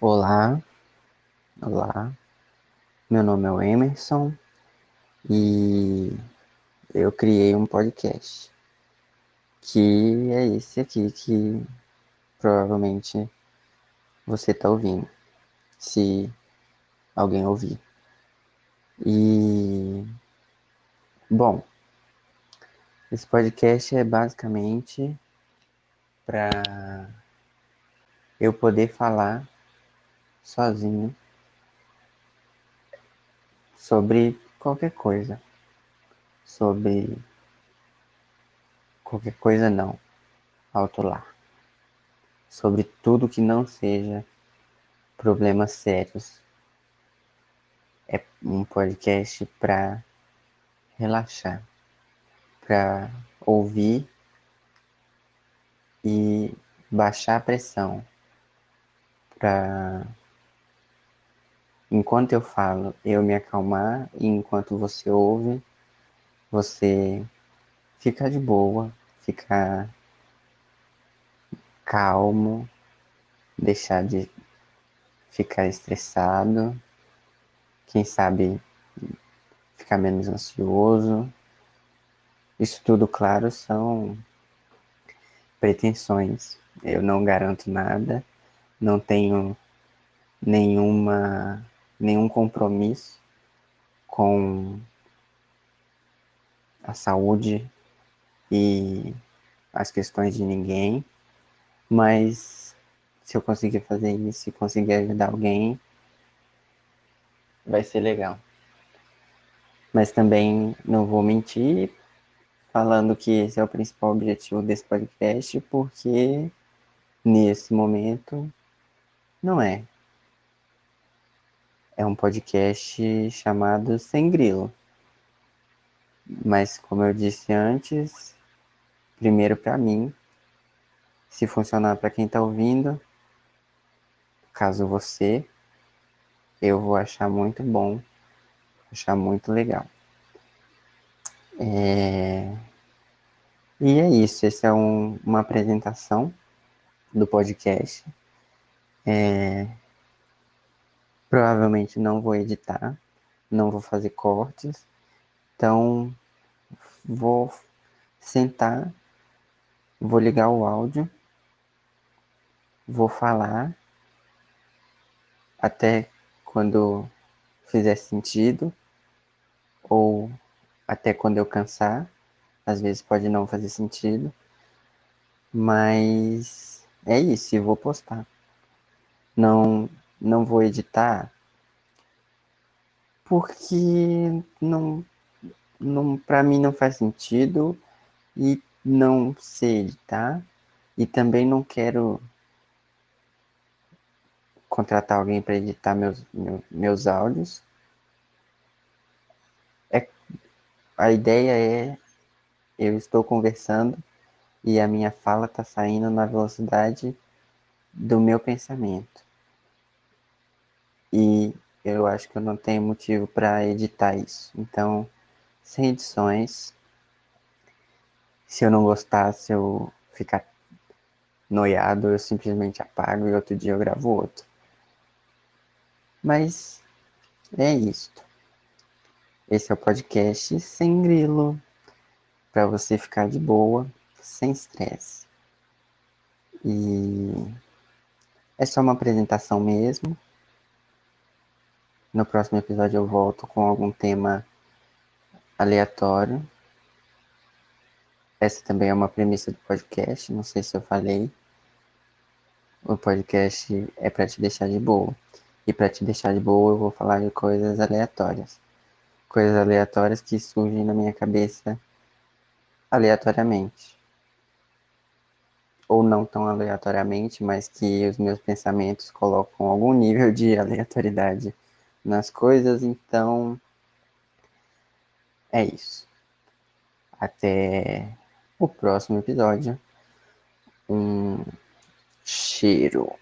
Olá, olá. Meu nome é o Emerson e eu criei um podcast que é esse aqui que provavelmente você está ouvindo, se alguém ouvir. E bom, esse podcast é basicamente para eu poder falar sozinho sobre qualquer coisa. Sobre qualquer coisa não. Alto lá. Sobre tudo que não seja problemas sérios. É um podcast para relaxar, para ouvir e baixar a pressão, para enquanto eu falo, eu me acalmar e enquanto você ouve, você ficar de boa, ficar calmo, deixar de ficar estressado, quem sabe ficar menos ansioso. Isso tudo, claro, são pretensões. Eu não garanto nada, não tenho nenhuma nenhum compromisso com a saúde e as questões de ninguém, mas se eu conseguir fazer isso e conseguir ajudar alguém, vai ser legal. Mas também não vou mentir falando que esse é o principal objetivo desse podcast, porque nesse momento não é é um podcast chamado Sem Grilo. Mas, como eu disse antes, primeiro para mim, se funcionar para quem está ouvindo, caso você, eu vou achar muito bom, achar muito legal. É... E é isso, essa é um, uma apresentação do podcast. É... Provavelmente não vou editar, não vou fazer cortes. Então, vou sentar, vou ligar o áudio, vou falar até quando fizer sentido ou até quando eu cansar. Às vezes pode não fazer sentido, mas é isso, e vou postar. Não não vou editar porque não, não para mim não faz sentido e não sei editar e também não quero contratar alguém para editar meus, meus, meus áudios. É, a ideia é eu estou conversando e a minha fala está saindo na velocidade do meu pensamento. E eu acho que eu não tenho motivo para editar isso. Então, sem edições. Se eu não gostar, se eu ficar noiado, eu simplesmente apago e outro dia eu gravo outro. Mas é isto. Esse é o podcast sem grilo, para você ficar de boa, sem estresse. E é só uma apresentação mesmo. No próximo episódio eu volto com algum tema aleatório. Essa também é uma premissa do podcast, não sei se eu falei. O podcast é para te deixar de boa. E para te deixar de boa, eu vou falar de coisas aleatórias. Coisas aleatórias que surgem na minha cabeça aleatoriamente. Ou não tão aleatoriamente, mas que os meus pensamentos colocam algum nível de aleatoriedade nas coisas, então é isso. Até o próximo episódio. Um cheiro.